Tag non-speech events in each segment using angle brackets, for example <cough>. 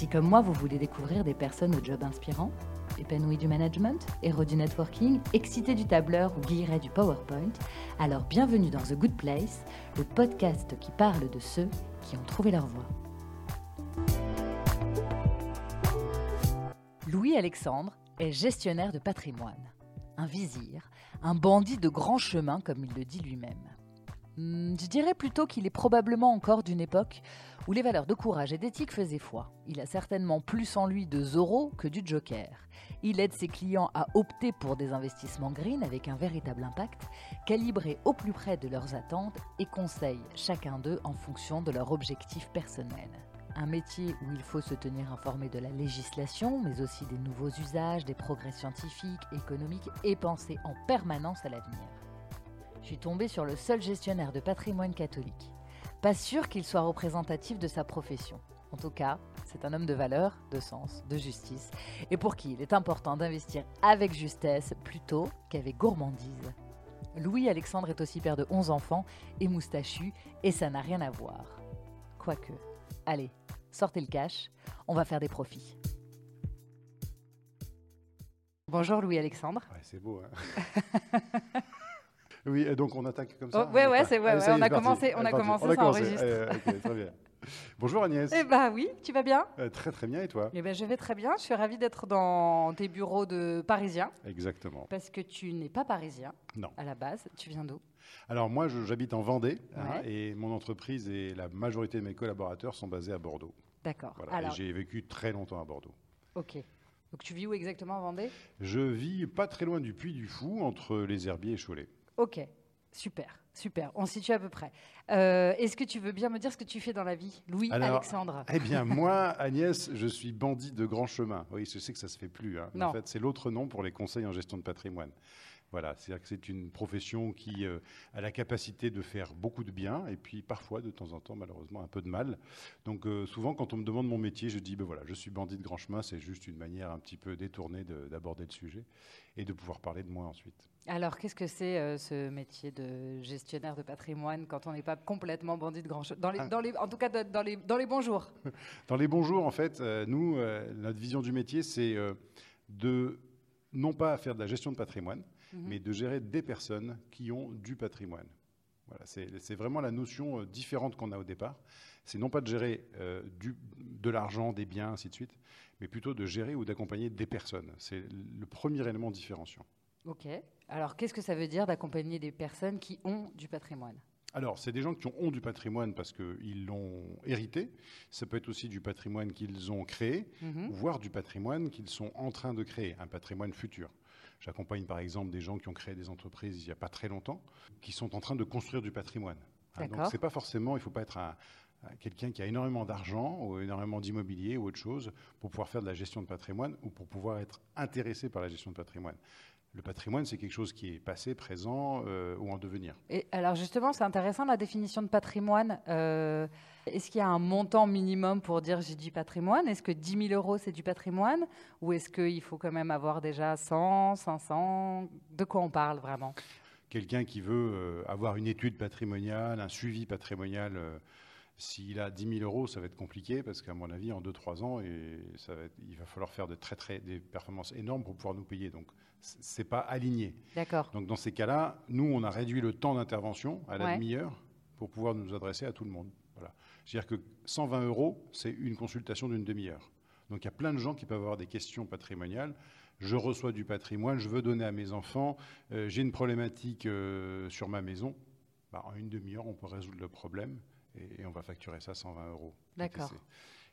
Si comme moi vous voulez découvrir des personnes au job inspirant, épanouies du management, héros du networking, excités du tableur ou guillerets du PowerPoint, alors bienvenue dans The Good Place, le podcast qui parle de ceux qui ont trouvé leur voie. Louis Alexandre est gestionnaire de patrimoine, un vizir, un bandit de grand chemin comme il le dit lui-même. Hmm, je dirais plutôt qu'il est probablement encore d'une époque où les valeurs de courage et d'éthique faisaient foi. Il a certainement plus en lui de Zorro que du Joker. Il aide ses clients à opter pour des investissements green avec un véritable impact, calibré au plus près de leurs attentes et conseille chacun d'eux en fonction de leur objectif personnel. Un métier où il faut se tenir informé de la législation, mais aussi des nouveaux usages, des progrès scientifiques, économiques et penser en permanence à l'avenir je suis tombée sur le seul gestionnaire de patrimoine catholique. Pas sûr qu'il soit représentatif de sa profession. En tout cas, c'est un homme de valeur, de sens, de justice, et pour qui il est important d'investir avec justesse plutôt qu'avec gourmandise. Louis-Alexandre est aussi père de 11 enfants et moustachu, et ça n'a rien à voir. Quoique. Allez, sortez le cash, on va faire des profits. Bonjour Louis-Alexandre. Ouais, c'est beau. Hein <laughs> Oui, et donc on attaque comme ça. Oh, ouais, ouais, c'est ouais, ouais, on, a commencé, on a commencé, on a commencé, ça enregistre. très bien. <laughs> Bonjour Agnès. Eh bah oui, tu vas bien euh, Très très bien et toi Eh ben je vais très bien. Je suis ravie d'être dans tes bureaux de Parisien. Exactement. Parce que tu n'es pas parisien. Non. À la base, tu viens d'où? Alors moi, j'habite en Vendée hein, et mon entreprise et la majorité de mes collaborateurs sont basés à Bordeaux. D'accord. Voilà. J'ai vécu très longtemps à Bordeaux. Ok. Donc tu vis où exactement en Vendée? Je vis pas très loin du Puy du Fou, entre les Herbiers et Cholet. Ok, super, super. On se situe à peu près. Euh, est-ce que tu veux bien me dire ce que tu fais dans la vie, Louis-Alexandre Eh bien, <laughs> moi, Agnès, je suis bandit de grand chemin. Oui, je sais que ça se fait plus. Hein. En fait, c'est l'autre nom pour les conseils en gestion de patrimoine. Voilà, c'est-à-dire que c'est une profession qui euh, a la capacité de faire beaucoup de bien et puis parfois, de temps en temps, malheureusement, un peu de mal. Donc euh, souvent, quand on me demande mon métier, je dis, ben voilà, je suis bandit de grand chemin, c'est juste une manière un petit peu détournée d'aborder le sujet et de pouvoir parler de moi ensuite. Alors, qu'est-ce que c'est euh, ce métier de gestionnaire de patrimoine quand on n'est pas complètement bandit de grand chemin dans les, ah. En tout cas, dans les, dans les bons jours? <laughs> Dans les bons jours, en fait, nous, notre vision du métier, c'est de non pas faire de la gestion de patrimoine, Mhm. mais de gérer des personnes qui ont du patrimoine. Voilà, c'est vraiment la notion euh, différente qu'on a au départ. C'est non pas de gérer euh, du, de l'argent, des biens, ainsi de suite, mais plutôt de gérer ou d'accompagner des personnes. C'est le premier élément différenciant. Ok. Alors, qu'est-ce que ça veut dire d'accompagner des personnes qui ont du patrimoine? Alors, c'est des gens qui ont du patrimoine parce qu'ils l'ont hérité. Ça peut être aussi du patrimoine qu'ils ont créé, mhm. voire du patrimoine qu'ils sont en train de créer, un patrimoine futur. J'accompagne par exemple des gens qui ont créé des entreprises il n'y a pas très longtemps, qui sont en train de construire du patrimoine. Hein, donc c'est pas forcément, il ne faut pas être un, quelqu'un qui a énormément d'argent ou énormément d'immobilier ou autre chose pour pouvoir faire de la gestion de patrimoine ou pour pouvoir être intéressé par la gestion de patrimoine. Le patrimoine, c'est quelque chose qui est passé, présent euh, ou en devenir. Et alors justement, c'est intéressant la définition de patrimoine. Euh, est-ce qu'il y a un montant minimum pour dire j'ai du patrimoine Est-ce que 10 000 euros, c'est du patrimoine? Ou est-ce qu'il faut quand même avoir déjà 100, 500 De quoi on parle vraiment? Quelqu'un qui veut euh, avoir une étude patrimoniale, un suivi patrimonial s'il a 10 000 euros, ça va être compliqué parce qu'à mon avis, en 2-3 ans, et ça va il va falloir faire de très, très, des performances énormes pour pouvoir nous payer. Donc, c'est pas aligné. D'accord. Donc, dans ces cas-là, nous, on a réduit le temps d'intervention à la demi-heure pour pouvoir nous adresser à tout le monde. Voilà. C'est-à-dire que 120 euros, c'est une consultation d'une demi-heure. Donc, il y a plein de gens qui peuvent avoir des questions patrimoniales. Je reçois du patrimoine, je veux donner à mes enfants, euh, j'ai une problématique euh, sur ma maison. Bah, en une demi-heure, on peut résoudre le problème et, on va facturer ça 120 euros. D'accord.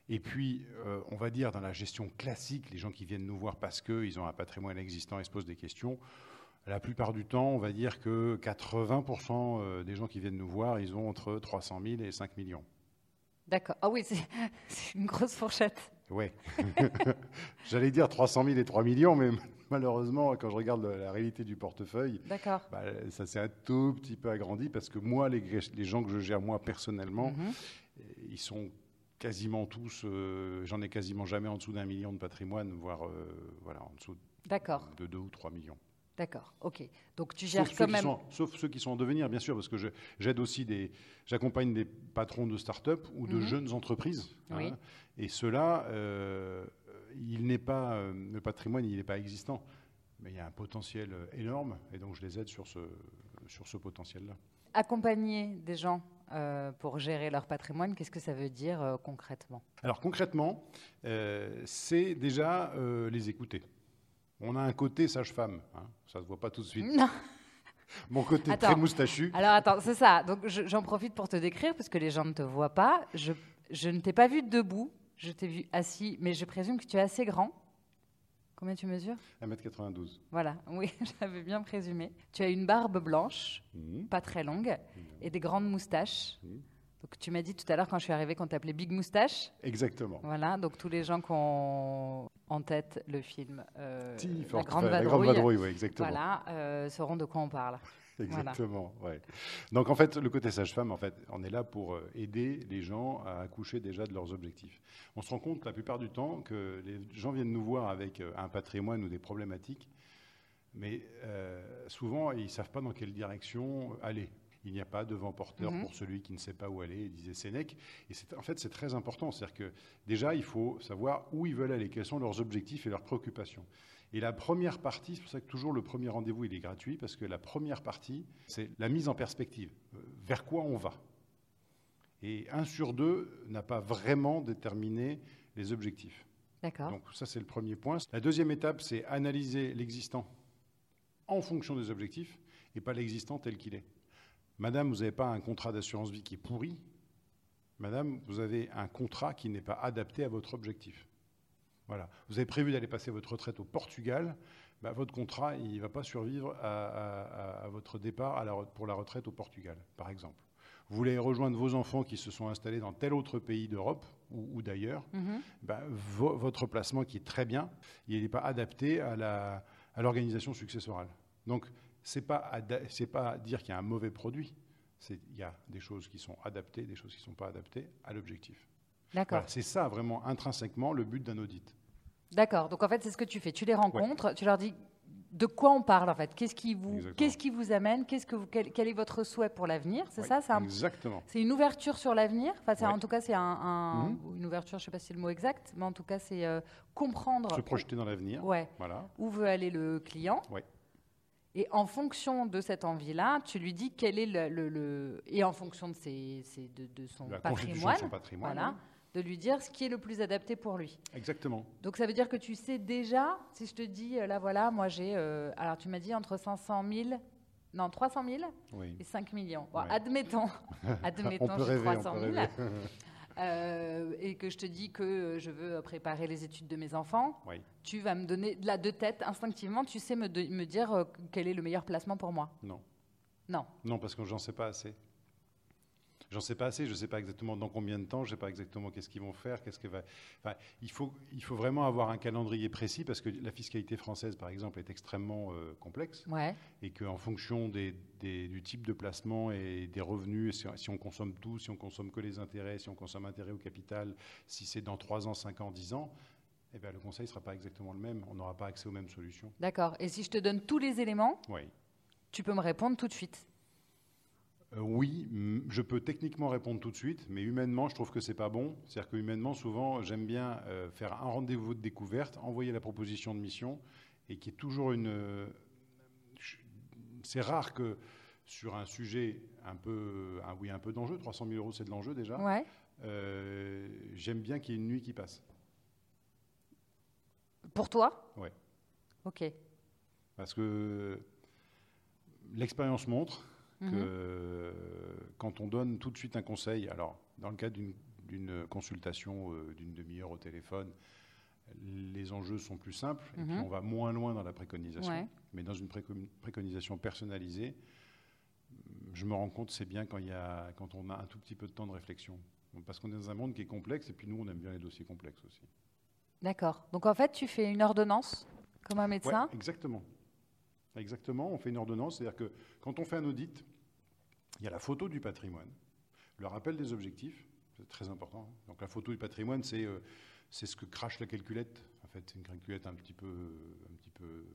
Et puis, euh, on va dire dans la gestion classique, les gens qui viennent nous voir parce qu'ils ont un patrimoine existant et se posent des questions, la plupart du temps, on va dire que 80% euh, des gens qui viennent nous voir, ils ont entre 300 000 et 5 millions. D'accord. Ah oui, <laughs> c'est une grosse fourchette. Oui. <laughs> J'allais dire 300 000 et 3 millions, mais <laughs> malheureusement, quand je regarde la réalité du portefeuille, bah, ça s'est un tout petit peu agrandi parce que moi, les, les gens que je gère moi personnellement, mhm. ils sont quasiment tous, euh, j'en ai quasiment jamais en dessous d'un million de patrimoine, voire euh, voilà, en dessous de 2 ou 3 millions. D'accord, ok. Donc tu gères quand même. sauf ceux qui sont en devenir, bien sûr, parce que j'aide aussi des. J'accompagne des patrons de start-up ou de mhm. jeunes entreprises. Hein. et ceux-là, euh, il n'est pas. Euh, le patrimoine, il n'est pas existant. Mais il y a un potentiel euh, énorme. Et donc je les aide sur ce, sur ce potentiel-là. Accompagner des gens pour gérer leur patrimoine, qu'est-ce que ça veut dire concrètement? Alors concrètement, c'est déjà les écouter. On a un côté sage-femme, hein. ça ne se voit pas tout de suite. Non. <laughs> Mon côté très moustachu. Alors attends, c'est ça. Donc j'en profite pour te décrire parce que les gens ne te voient pas. Je, je ne t'ai pas vu debout, je t'ai vu assis, mais je présume que tu es assez grand. Combien tu mesures? 1m92. Voilà, oui, <laughs> j'avais bien présumé. Tu as une barbe blanche, mmh. pas très longue, mmh. et des grandes moustaches. Mmh. Donc tu m'as dit tout à l'heure quand je suis arrivée qu'on t'appelait Big Moustache. Exactement. Voilà, donc tous les gens qui ont en tête le film euh, la, Grande Vadrouille, oui, exactement. Voilà, euh, sauront de quoi on parle. Exactement, ouais. Donc en fait, le côté sage-femme, en fait, on est là pour euh, aider les gens à accoucher déjà de leurs objectifs. On se rend compte la plupart du temps que les gens viennent nous voir avec euh, un patrimoine ou des problématiques, mais souvent ils ne savent pas dans quelle direction aller. Il n'y a pas de vent porteur mhm. pour celui qui ne sait pas où aller, disait Sénèque. Et en fait, c'est très important. C'est-à-dire que déjà, il faut savoir où ils veulent aller, quels sont leurs objectifs et leurs préoccupations. Et la première partie, c'est pour ça que toujours le premier rendez-vous, il est gratuit, parce que la première partie, c'est la mise en perspective. Euh, vers quoi on va? Et un sur deux n'a pas vraiment déterminé les objectifs. D'accord. Donc ça, c'est le premier point. La deuxième étape, c'est analyser l'existant en fonction des objectifs et pas l'existant tel qu'il est. Madame, vous n'avez pas un contrat d'assurance vie qui est pourri. Madame, vous avez un contrat qui n'est pas adapté à votre objectif. Voilà. Vous avez prévu d'aller passer votre retraite au Portugal. Bah, votre contrat, il ne va pas survivre à, votre départ pour la retraite au Portugal, par exemple. Vous voulez rejoindre vos enfants qui se sont installés dans tel autre pays d'Europe ou, d'ailleurs. Mhm. Bah, votre placement, qui est très bien, il n'est pas adapté à l'organisation successorale. Donc, c'est pas c'est pas dire qu'il y a un mauvais produit. Il y a des choses qui sont adaptées, des choses qui ne sont pas adaptées à l'objectif. D'accord. c'est ça vraiment intrinsèquement le but d'un audit. D'accord. Donc en fait, c'est ce que tu fais. Tu les rencontres, tu leur dis de quoi on parle en fait Qu'est-ce qui vous, qu'est-ce qui vous amène? Qu'est-ce que vous, quel, est votre souhait pour l'avenir? C'est ça? C'est Exactement. C'est une ouverture sur l'avenir? Enfin, en tout cas, c'est un, mhm. une ouverture. Je ne sais pas si c'est le mot exact, mais en tout cas, c'est euh, comprendre. Se projeter dans l'avenir. Ouais. Voilà. Où veut aller le client? Ouais. Et en fonction de cette envie-là, tu lui dis quel est le, et en fonction de, ses, de, son, patrimoine, voilà, de lui dire ce qui est le plus adapté pour lui. Exactement. Donc ça veut dire que tu sais déjà, si je te dis, euh, là voilà, moi j'ai, euh, alors tu m'as dit entre 500 000, non 300 000 et 5 millions. Bon, Admettons, <laughs> admettons, j'ai 300 000. <laughs> Euh, et que je te dis que je veux préparer les études de mes enfants, tu vas me donner de la de tête instinctivement, tu sais me, me dire euh, quel est le meilleur placement pour moi. Non. Non. Non, parce que j'en sais pas assez. J'en sais pas assez, je ne sais pas exactement dans combien de temps, je ne sais pas exactement qu'est-ce qu'ils vont faire, qu'est-ce que va. Enfin, il faut, il faut vraiment avoir un calendrier précis parce que la fiscalité française, par exemple, est extrêmement euh, complexe ouais. et qu'en fonction des, du type de placement et des revenus, si, on consomme tout, si on consomme que les intérêts, si on consomme intérêt au capital, si c'est dans 3 ans, 5 ans, 10 ans, eh bien, le conseil ne sera pas exactement le même. On n'aura pas accès aux mêmes solutions. D'accord. Et si je te donne tous les éléments, oui. tu peux me répondre tout de suite. Euh, oui, je peux techniquement répondre tout de suite, mais humainement, je trouve que c'est pas bon. C'est-à-dire que humainement, souvent, j'aime bien euh, faire un rendez-vous de découverte, envoyer la proposition de mission, et qui est toujours une. Euh, c'est rare que sur un sujet un peu, un, oui, un peu d'enjeu, 300 000 euros, c'est de l'enjeu déjà. Ouais. j'aime bien qu'il y ait une nuit qui passe. Pour toi? Oui. Ok. Parce que l'expérience montre que mhm. quand on donne tout de suite un conseil, alors dans le cadre d'une consultation euh, d'une demi-heure au téléphone, les enjeux sont plus simples et puis mhm. on va moins loin dans la préconisation. Mais dans une préconisation personnalisée, je me rends compte c'est bien quand, y a, quand on a un tout petit peu de temps de réflexion. Parce qu'on est dans un monde qui est complexe, et puis nous, on aime bien les dossiers complexes aussi. D'accord. Donc en fait, tu fais une ordonnance comme un médecin Exactement. Exactement, on fait une ordonnance, c'est-à-dire que quand on fait un audit, il y a la photo du patrimoine, le rappel des objectifs, c'est très important. Donc la photo du patrimoine, c'est euh, ce que crache la calculette. En fait, c'est une calculette un petit peu, un petit peu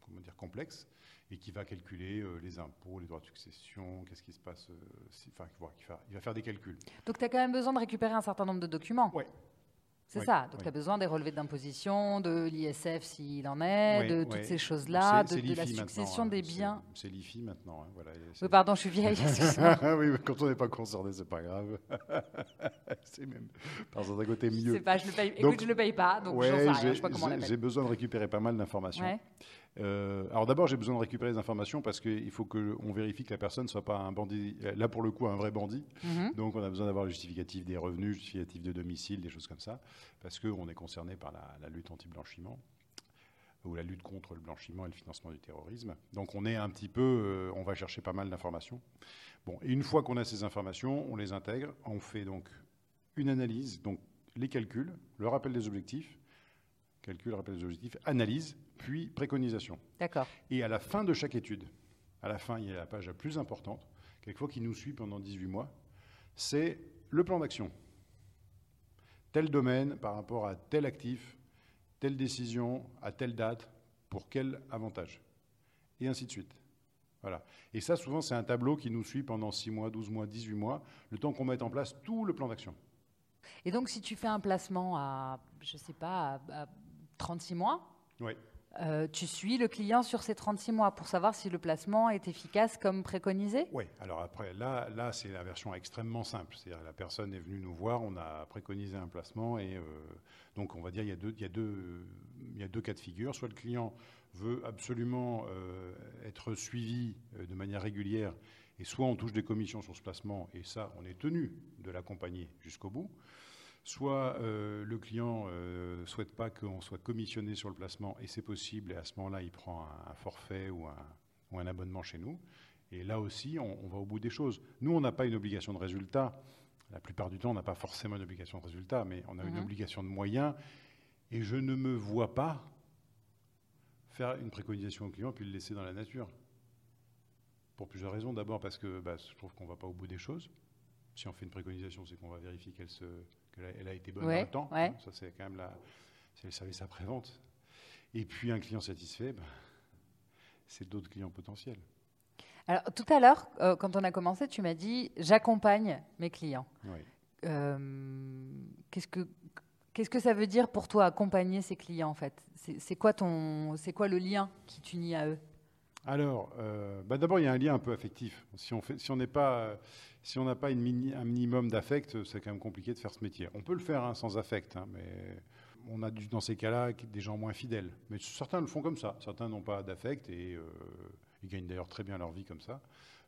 comment dire, complexe et qui va calculer euh, les impôts, les droits de succession, qu'est-ce qui se passe. Euh, enfin, il va faire des calculs. Donc tu as quand même besoin de récupérer un certain nombre de documents Oui, c'est ça. Donc, tu as besoin des relevés d'imposition, de l'ISF s'il en est, de toutes ces choses-là, de, la succession hein. des biens. C'est l'IFI maintenant. Hein, voilà, oui, pardon, je suis vieille. <laughs> oui, quand on n'est pas concerné, c'est pas grave. <laughs> c'est même, par un côté, mieux. Pas, je le paye, écoute, je ne le paye pas, donc sais sais pas comment J'ai besoin de récupérer pas mal d'informations. Euh, alors d'abord, j'ai besoin de récupérer les informations parce qu'il faut qu'on vérifie que la personne ne soit pas un bandit, là pour le coup un vrai bandit. Mhm. Donc on a besoin d'avoir le justificatif des revenus, le justificatif de domicile, des choses comme ça, parce qu'on est concerné par la, lutte anti-blanchiment ou la lutte contre le blanchiment et le financement du terrorisme. Donc on est un petit peu, euh, on va chercher pas mal d'informations. Bon, et une fois qu'on a ces informations, on les intègre, on fait donc une analyse, donc les calculs, le rappel des objectifs, calcul, rappel des objectifs, analyse, puis préconisation. D'accord. Et à la fin de chaque étude, à la fin, il y a la page la plus importante, quelquefois qui nous suit pendant 18 mois, c'est le plan d'action. Tel domaine par rapport à tel actif, telle décision, à telle date, pour quel avantage. Et ainsi de suite. Voilà. Et ça, souvent, c'est un tableau qui nous suit pendant 6 mois, 12 mois, 18 mois, le temps qu'on mette en place tout le plan d'action. Et donc, si tu fais un placement à, je ne sais pas, à 36 mois, euh, tu suis le client sur ces 36 mois pour savoir si le placement est efficace comme préconisé? Oui, alors après, là, là c'est la version extrêmement simple. C'est-à-dire la personne est venue nous voir, on a préconisé un placement et euh, donc on va dire il y, a deux, il, y a deux, y a deux cas de figure. Soit le client veut absolument euh, être suivi de manière régulière et soit on touche des commissions sur ce placement et ça, on est tenu de l'accompagner jusqu'au bout soit euh, le client ne euh, souhaite pas qu'on soit commissionné sur le placement, et c'est possible, et à ce moment-là, il prend un, forfait ou un, abonnement chez nous. Et là aussi, on, va au bout des choses. Nous, on n'a pas une obligation de résultat. La plupart du temps, on n'a pas forcément une obligation de résultat, mais on a une mhm. obligation de moyens. Et je ne me vois pas faire une préconisation au client puis le laisser dans la nature. Pour plusieurs raisons. D'abord parce que bah, je trouve qu'on ne va pas au bout des choses. Si on fait une préconisation, c'est qu'on va vérifier qu'elle se, elle a été bonne dans le temps. Ça, c'est quand même la, le service après-vente. Et puis, un client satisfait, ben, c'est d'autres clients potentiels. Alors, tout à l'heure, euh, quand on a commencé, tu m'as dit j'accompagne mes clients. Euh, qu'est-ce que Qu'est-ce que ça veut dire pour toi accompagner ces clients en fait? C'est quoi ton, c'est quoi le lien qui t'unit à eux? Alors, euh, bah, d'abord il y a un lien un peu affectif. Si on si si n'a pas une un minimum d'affect, c'est quand même compliqué de faire ce métier. On peut le faire hein, sans affect, hein, mais on a dans ces cas-là des gens moins fidèles. Mais certains le font comme ça. Certains n'ont pas d'affect et euh, ils gagnent d'ailleurs très bien leur vie comme ça.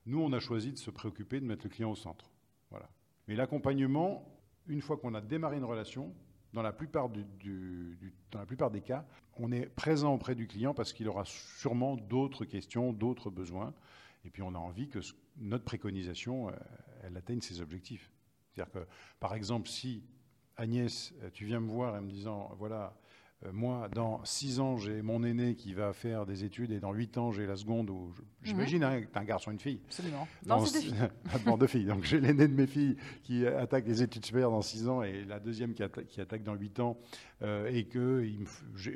Nous, on a choisi de se préoccuper de mettre le client au centre. Voilà. Mais l'accompagnement, une fois qu'on a démarré une relation, dans la, plupart des cas, on est présent auprès du client parce qu'il aura sûrement d'autres questions, d'autres besoins. Et puis on a envie que notre préconisation, euh, elle atteigne ses objectifs. C'est-à-dire que, par exemple, si Agnès, tu viens me voir en me disant, voilà, moi, dans six ans, j'ai mon aîné qui va faire des études et dans huit ans, j'ai la seconde où j'imagine hein, que tu un garçon une fille. Absolument. Non, c'est deux filles. <laughs> Deux filles. Donc j'ai l'aîné de mes filles qui attaque les études supérieures dans six ans et la deuxième qui, qui attaque dans huit ans et que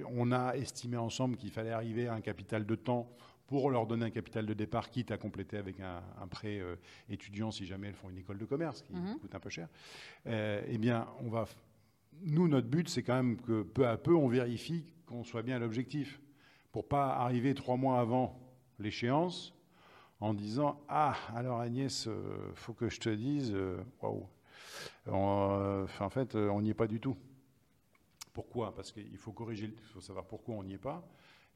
on a estimé ensemble qu'il fallait arriver à un capital de temps pour leur donner un capital de départ, quitte à compléter avec un, prêt euh, étudiant si jamais elles font une école de commerce, qui mhm. coûte un peu cher, euh, eh bien, on va. Nous, notre but, c'est quand même que peu à peu, on vérifie qu'on soit bien à l'objectif, pour pas arriver trois mois avant l'échéance en disant Ah, alors Agnès, euh, faut que je te dise, waouh, en fait, on n'y est pas du tout. Pourquoi? Parce qu'il faut corriger, il faut savoir pourquoi on n'y est pas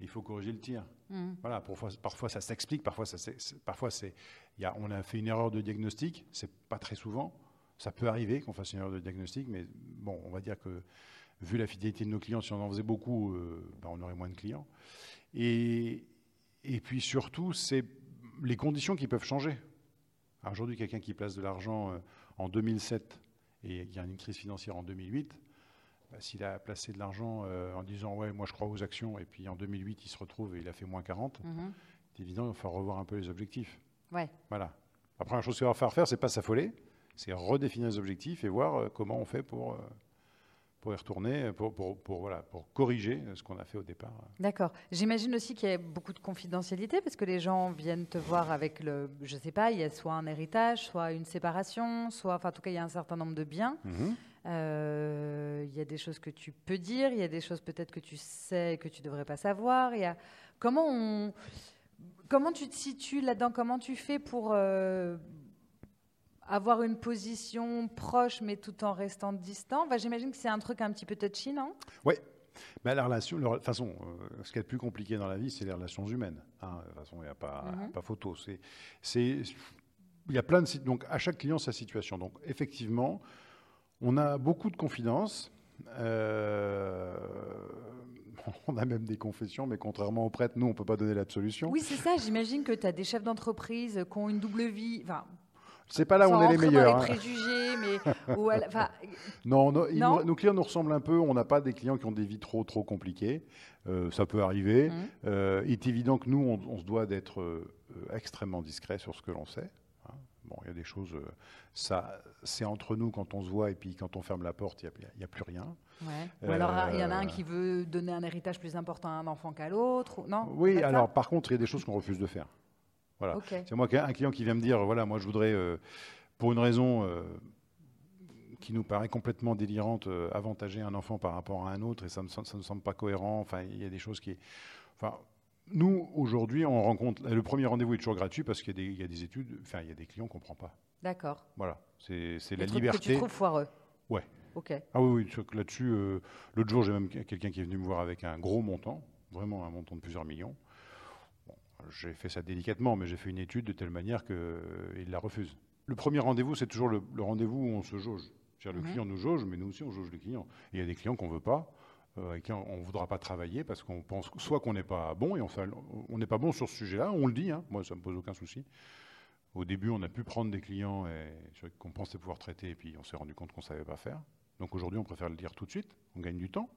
il faut corriger le tir. Mm. Voilà, parfois, parfois ça s'explique, parfois, ça, parfois c'est, y a, on a fait une erreur de diagnostic, c'est pas très souvent. Ça peut arriver qu'on fasse une erreur de diagnostic, mais bon, on va dire que vu la fidélité de nos clients, si on en faisait beaucoup, euh, ben, on aurait moins de clients. Et, et puis surtout, c'est les conditions qui peuvent changer. Aujourd'hui, quelqu'un qui place de l'argent euh, en 2007 et il y a une crise financière en 2008, bah, s'il a placé de l'argent euh, en disant ouais moi je crois aux actions et puis en 2008 il se retrouve et il a fait moins 40, mhm. c'est évident il va falloir revoir un peu les objectifs. Ouais. Voilà. La première chose qu'il va falloir faire, c'est pas s'affoler, c'est redéfinir les objectifs et voir euh, comment on fait pour, euh, pour y retourner, pour, pour, pour, voilà, pour corriger ce qu'on a fait au départ. D'accord. J'imagine aussi qu'il y a beaucoup de confidentialité parce que les gens viennent te voir avec le, je sais pas, il y a soit un héritage, soit une séparation, soit, enfin en tout cas il y a un certain nombre de biens. Mhm. Euh, il y a des choses que tu peux dire, il y a des choses peut-être que tu sais que tu devrais pas savoir. Il y a comment on, comment tu te situes là-dedans? Comment tu fais pour avoir une position proche mais tout en restant distant J'imagine que c'est un truc un petit peu touchy, non? Oui. Mais la relation, de toute façon, euh, ce qui est le plus compliqué dans la vie, c'est les relations humaines. Hein. De toute façon, il n'y a pas, mhm. pas photo. C'est, il y a plein de donc à chaque client sa situation. Donc effectivement, on a beaucoup de confidences. Euh, <laughs> on a même des confessions, mais contrairement aux prêtres, nous, on ne peut pas donner l'absolution. Oui, c'est ça. J'imagine que tu as des chefs d'entreprise qui ont une double vie. Enfin, c'est pas là où on est les meilleurs. Dans les hein. préjugés, mais non, nos clients nous ressemblent un peu. On n'a pas des clients qui ont des vies trop trop compliquées. Euh, ça peut arriver. Mmh. Euh, il est évident que nous, on, se doit d'être euh, extrêmement discret sur ce que l'on sait. Hein. Bon, il y a des choses. ça, c'est entre nous quand on se voit et puis quand on ferme la porte, il n'y a, plus rien. Ou alors il y en a un qui veut donner un héritage plus important à un enfant qu'à l'autre. Non? Oui. Alors par contre, il y a des choses qu'on refuse de faire. Voilà. C'est moi un client qui vient me dire voilà, moi je voudrais, euh, pour une raison euh, qui nous paraît complètement délirante, euh, avantager un enfant par rapport à un autre et ça ne me semble pas cohérent. Enfin, il y a des choses qui. Enfin, nous, aujourd'hui, on rencontre. Le premier rendez-vous est toujours gratuit parce qu'il y, a des études, enfin, il y a des clients qu'on ne comprend pas. D'accord. Voilà. C'est la liberté. Que tu trouves foireux Ouais. Ok. Ah oui, oui là-dessus, l'autre jour, j'ai même quelqu'un qui est venu me voir avec un gros montant, vraiment un montant de plusieurs millions j'ai fait ça délicatement, mais j'ai fait une étude de telle manière qu'il euh, la refuse. Le premier rendez-vous, c'est toujours le, rendez-vous où on se jauge. Le client nous jauge, mais nous aussi, on jauge les clients. il y a des clients qu'on ne veut pas, euh, avec qui on ne voudra pas travailler parce qu'on pense soit qu'on n'est pas bon, et on n'est pas bon sur ce sujet-là, on le dit, hein. moi ça ne me pose aucun souci. Au début, on a pu prendre des clients qu'on pensait pouvoir traiter, et puis on s'est rendu compte qu'on ne savait pas faire. Donc aujourd'hui, on préfère le dire tout de suite, on gagne du temps,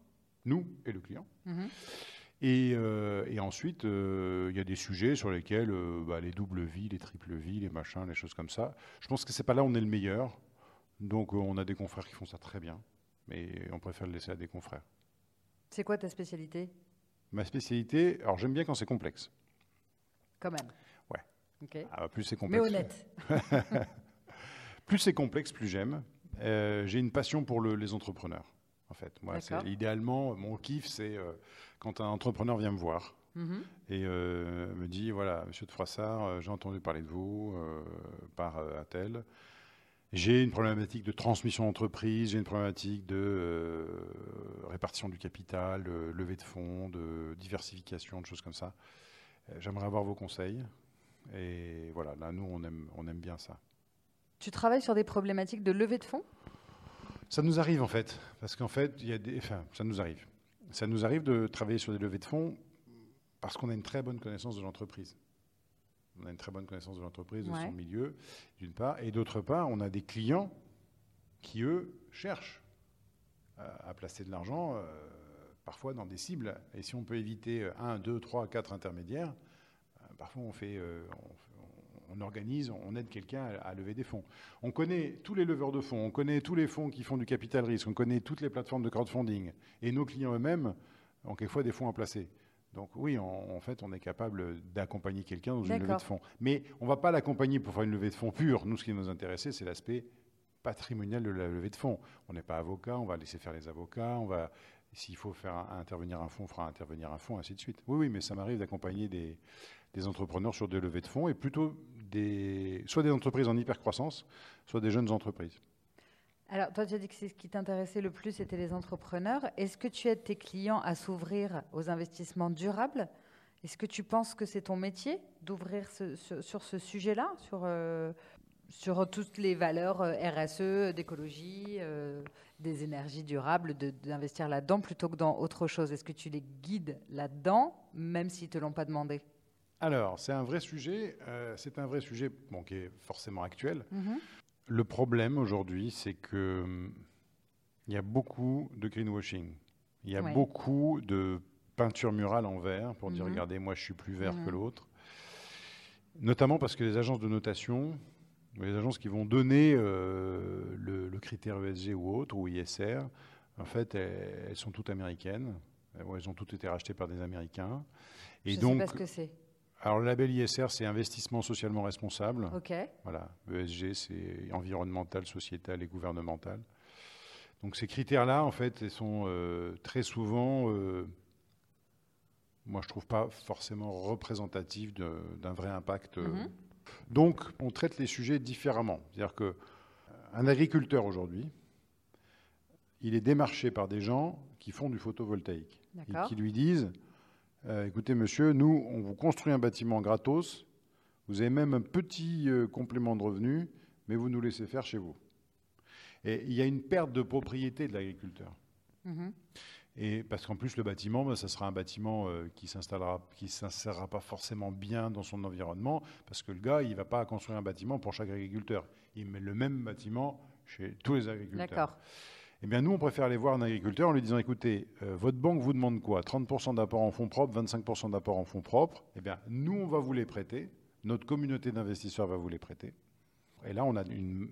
nous et le client. Euh, et, ensuite, euh, il y a des sujets sur lesquels euh, bah, les doubles vies, les triples vies, les machins, les choses comme ça. Je pense que c'est pas là où on est le meilleur. Donc on a des confrères qui font ça très bien, mais on préfère le laisser à des confrères. C'est quoi ta spécialité? Ma spécialité, alors j'aime bien quand c'est complexe. Quand même. Ouais. Ah, plus c'est complexe. Mais honnête. <laughs> plus c'est complexe, plus j'aime. J'ai une passion pour les entrepreneurs. En fait, moi, idéalement, mon kiff, c'est quand un entrepreneur vient me voir mhm. et euh, me dit voilà, monsieur de Froissart, euh, j'ai entendu parler de vous euh, par Attel. J'ai une problématique de transmission d'entreprise, j'ai une problématique de répartition du capital, de levée de fonds, de diversification, de choses comme ça. J'aimerais avoir vos conseils. Et voilà, là, nous, on aime, on aime bien ça. Tu travailles sur des problématiques de levée de fonds? Ça nous arrive, en fait. Parce qu'en fait, il y a des, enfin, ça nous arrive. Ça nous arrive de travailler sur des levées de fonds parce qu'on a une très bonne connaissance de l'entreprise. On a une très bonne connaissance de l'entreprise, de son milieu, d'une part. Et d'autre part, on a des clients qui, eux, cherchent à, placer de l'argent, euh, parfois dans des cibles. Et si on peut éviter un, deux, trois, quatre intermédiaires, euh, parfois on fait, euh, on, organise, on aide quelqu'un à, lever des fonds. On connaît tous les leveurs de fonds, on connaît tous les fonds qui font du capital risque, on connaît toutes les plateformes de crowdfunding. Et nos clients eux-mêmes ont quelquefois des fonds à placer. Donc oui, en, fait, on est capable d'accompagner quelqu'un dans une levée de fonds. Mais on ne va pas l'accompagner pour faire une levée de fonds pure. Nous, ce qui nous intéressait, c'est l'aspect patrimonial de la levée de fonds. On n'est pas avocat, on va laisser faire les avocats, on va, s'il faut faire intervenir un fonds, on fera intervenir un fonds, ainsi de suite. Oui, oui, mais ça m'arrive d'accompagner des, des entrepreneurs sur des levées de fonds et plutôt des, soit des entreprises en hypercroissance, soit des jeunes entreprises. Alors, toi, tu as dit que ce qui t'intéressait le plus, c'était les entrepreneurs. Est-ce que tu aides tes clients à s'ouvrir aux investissements durables? Est-ce que tu penses que c'est ton métier d'ouvrir sur, ce sujet-là, sur, euh, sur toutes les valeurs euh, RSE, d'écologie, euh, des énergies durables, d'investir là-dedans plutôt que dans autre chose? Est-ce que tu les guides là-dedans, même s'ils ne te l'ont pas demandé? Alors, c'est un vrai sujet. Euh, c'est un vrai sujet qui est forcément actuel. Mhm. Le problème aujourd'hui, c'est que hum, il y a beaucoup de greenwashing. Il y a beaucoup de peinture murale en vert pour dire mhm. regardez, moi je suis plus vert que mhm. l'autre. Notamment parce que les agences de notation, les agences qui vont donner euh, le, critère ESG ou autre, ou ISR, en fait, elles, sont toutes américaines. Elles ont toutes été rachetées par des Américains. Et Je donc, sais pas ce que c'est. Alors, le label ISR, c'est investissement socialement responsable. OK. Voilà. ESG, c'est environnemental, sociétal et gouvernemental. Donc, ces critères-là, en fait, ils sont euh, très souvent, euh, moi, je trouve pas forcément représentatifs d'un vrai impact. Mhm. Donc, on traite les sujets différemment. C'est-à-dire qu'un euh, agriculteur aujourd'hui, il est démarché par des gens qui font du photovoltaïque et qui lui disent euh, écoutez, monsieur, nous, on vous construit un bâtiment gratos, vous avez même un petit euh, complément de revenu, mais vous nous laissez faire chez vous. Et il y a une perte de propriété de l'agriculteur. Mhm. Et parce qu'en plus, le bâtiment, ben, ça sera un bâtiment euh, qui s'installera, qui s'insérera pas forcément bien dans son environnement, parce que le gars, il va pas construire un bâtiment pour chaque agriculteur. Il met le même bâtiment chez tous les agriculteurs. D'accord. Eh bien, nous, on préfère aller voir un agriculteur en lui disant, écoutez, euh, votre banque vous demande quoi? 30% d'apport en fonds propres, 25% d'apport en fonds propres. Eh bien, nous, on va vous les prêter. Notre communauté d'investisseurs va vous les prêter. Et là, on a une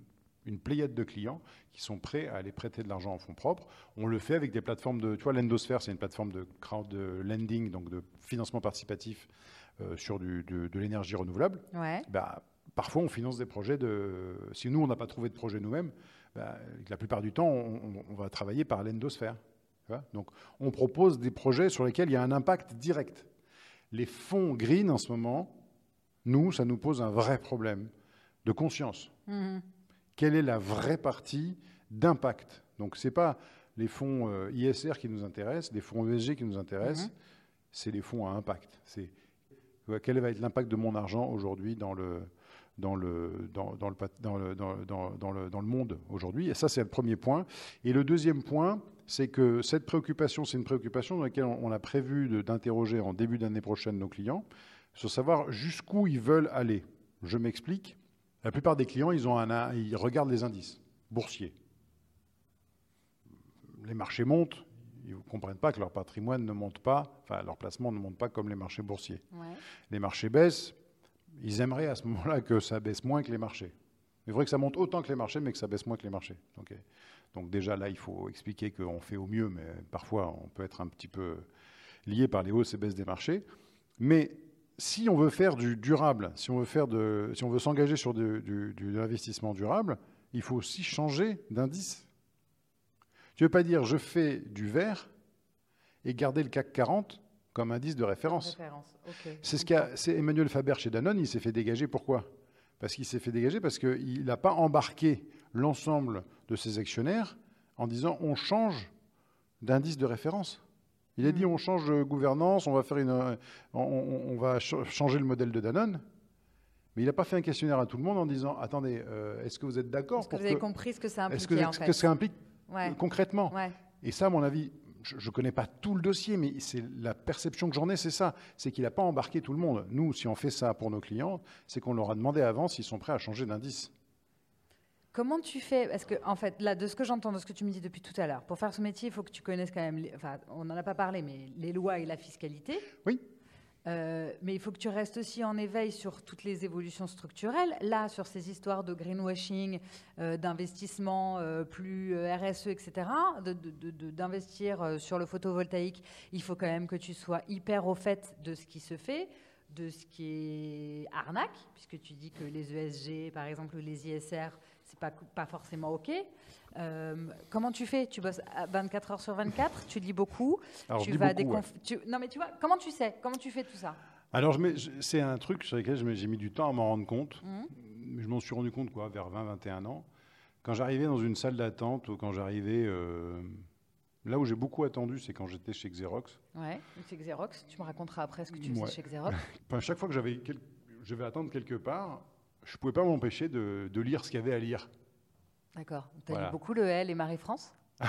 une pléiade de clients qui sont prêts à aller prêter de l'argent en fonds propres. On le fait avec des plateformes de, tu vois, l'Endosphere, c'est une plateforme de crowd lending, donc de financement participatif euh, sur du, de, l'énergie renouvelable. Bah, parfois, on finance des projets de. Si nous, on n'a pas trouvé de projet nous-mêmes, bah, la plupart du temps, on, va travailler par l'Endosphere. Donc, on propose des projets sur lesquels il y a un impact direct. Les fonds green en ce moment, nous, ça nous pose un vrai problème de conscience. Mmh quelle est la vraie partie d'impact? Donc ce n'est pas les fonds euh, ISR qui nous intéressent, les fonds ESG qui nous intéressent, mhm. c'est les fonds à impact. C'est quel va être l'impact de mon argent aujourd'hui dans le, dans le, dans, le, dans, le, dans, le, dans le monde aujourd'hui. Et ça, c'est le premier point. Et le deuxième point, c'est que cette préoccupation, c'est une préoccupation dans laquelle on a prévu d'interroger en début d'année prochaine nos clients sur savoir jusqu'où ils veulent aller. Je m'explique. La plupart des clients, ils, ont un, ils regardent les indices boursiers. Les marchés montent, ils ne comprennent pas que leur patrimoine ne monte pas, enfin leur placement ne monte pas comme les marchés boursiers. Les marchés baissent, ils aimeraient à ce moment-là que ça baisse moins que les marchés. Il faudrait que ça monte autant que les marchés, mais que ça baisse moins que les marchés. Donc, donc déjà là, il faut expliquer qu'on fait au mieux, mais parfois on peut être un petit peu lié par les hausses et baisses des marchés. Mais si on veut faire du durable, si on veut, faire de, si on veut s'engager sur du, du, de l'investissement durable, il faut aussi changer d'indice. Tu ne veux pas dire je fais du vert et garder le CAC 40 comme indice de référence. C'est ce qu'a Emmanuel Faber chez Danone, il s'est fait dégager. Pourquoi? Parce qu'il s'est fait dégager parce qu'il n'a pas embarqué l'ensemble de ses actionnaires en disant on change d'indice de référence. Il a dit mm. on change de gouvernance, on va, faire une, on, va changer le modèle de Danone. Mais il n'a pas fait un questionnaire à tout le monde en disant attendez, euh, est-ce que vous êtes d'accord Est-ce que vous avez compris ce que ça implique Est-ce que, ça implique concrètement? Et ça, à mon avis, je ne connais pas tout le dossier, mais c'est la perception que j'en ai, c'est ça. C'est qu'il n'a pas embarqué tout le monde. Nous, si on fait ça pour nos clients, c'est qu'on leur a demandé avant s'ils sont prêts à changer d'indice. Comment tu fais? Parce que, en fait, là, de ce que j'entends, de ce que tu me dis depuis tout à l'heure, pour faire ce métier, il faut que tu connaisses quand même, enfin, on n'en a pas parlé, mais les lois et la fiscalité. Oui. Euh, mais il faut que tu restes aussi en éveil sur toutes les évolutions structurelles. Là, sur ces histoires de greenwashing, euh, d'investissement euh, plus RSE, etc., d'investir sur le photovoltaïque, il faut quand même que tu sois hyper au fait de ce qui se fait de ce qui est arnaque, puisque tu dis que les ESG, par exemple, ou les ISR, pas, pas forcément OK. Euh, comment tu fais? Tu bosses 24 heures sur 24 Tu lis beaucoup tu vas beaucoup, Non, mais tu vois, comment tu sais? Comment tu fais tout ça? Alors, c'est un truc sur lequel j'ai mis du temps à m'en rendre compte. Mmh. Je m'en suis rendu compte quoi, vers 20-21 ans. Quand j'arrivais dans une salle d'attente ou quand j'arrivais. Euh, là où j'ai beaucoup attendu, c'est quand j'étais chez Xerox. Ouais, c'est Xerox. Tu me raconteras après ce que tu faisais chez Xerox. <laughs> enfin, chaque fois que j'avais je vais attendre quelque part, je ne pouvais pas m'empêcher de, lire ce qu'il y avait à lire. D'accord. Tu as lu beaucoup le L et Marie-France? <laughs>